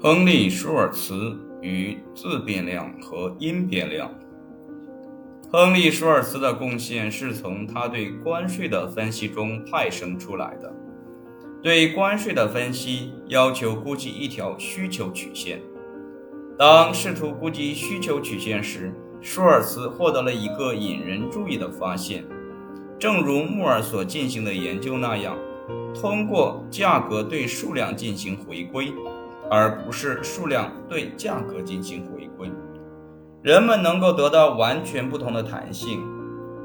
亨利·舒尔茨与自变量和因变量。亨利·舒尔茨的贡献是从他对关税的分析中派生出来的。对关税的分析要求估计一条需求曲线。当试图估计需求曲线时，舒尔茨获得了一个引人注意的发现：正如穆尔所进行的研究那样，通过价格对数量进行回归。而不是数量对价格进行回归，人们能够得到完全不同的弹性。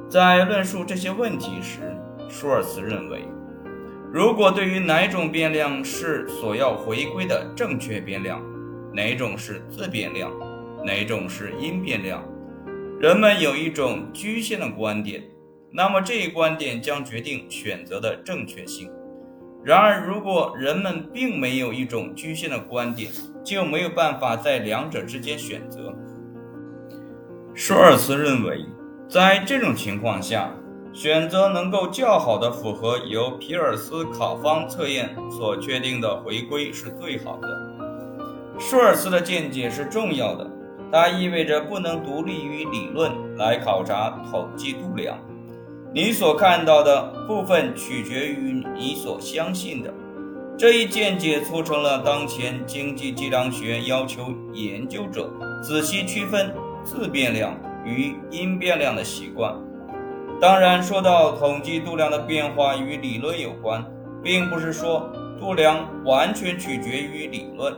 在论述这些问题时，舒尔茨认为，如果对于哪种变量是所要回归的正确变量，哪种是自变量，哪种是因变量，人们有一种局限的观点，那么这一观点将决定选择的正确性。然而，如果人们并没有一种局限的观点，就没有办法在两者之间选择。舒尔茨认为，在这种情况下，选择能够较好的符合由皮尔斯考方测验所确定的回归是最好的。舒尔茨的见解是重要的，它意味着不能独立于理论来考察统计度量。你所看到的部分取决于你所相信的。这一见解促成了当前经济计量学要求研究者仔细区分自变量与因变量的习惯。当然，说到统计度量的变化与理论有关，并不是说度量完全取决于理论，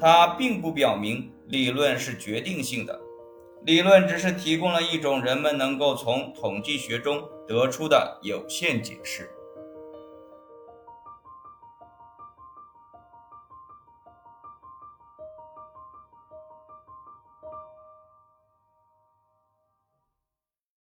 它并不表明理论是决定性的。理论只是提供了一种人们能够从统计学中得出的有限解释。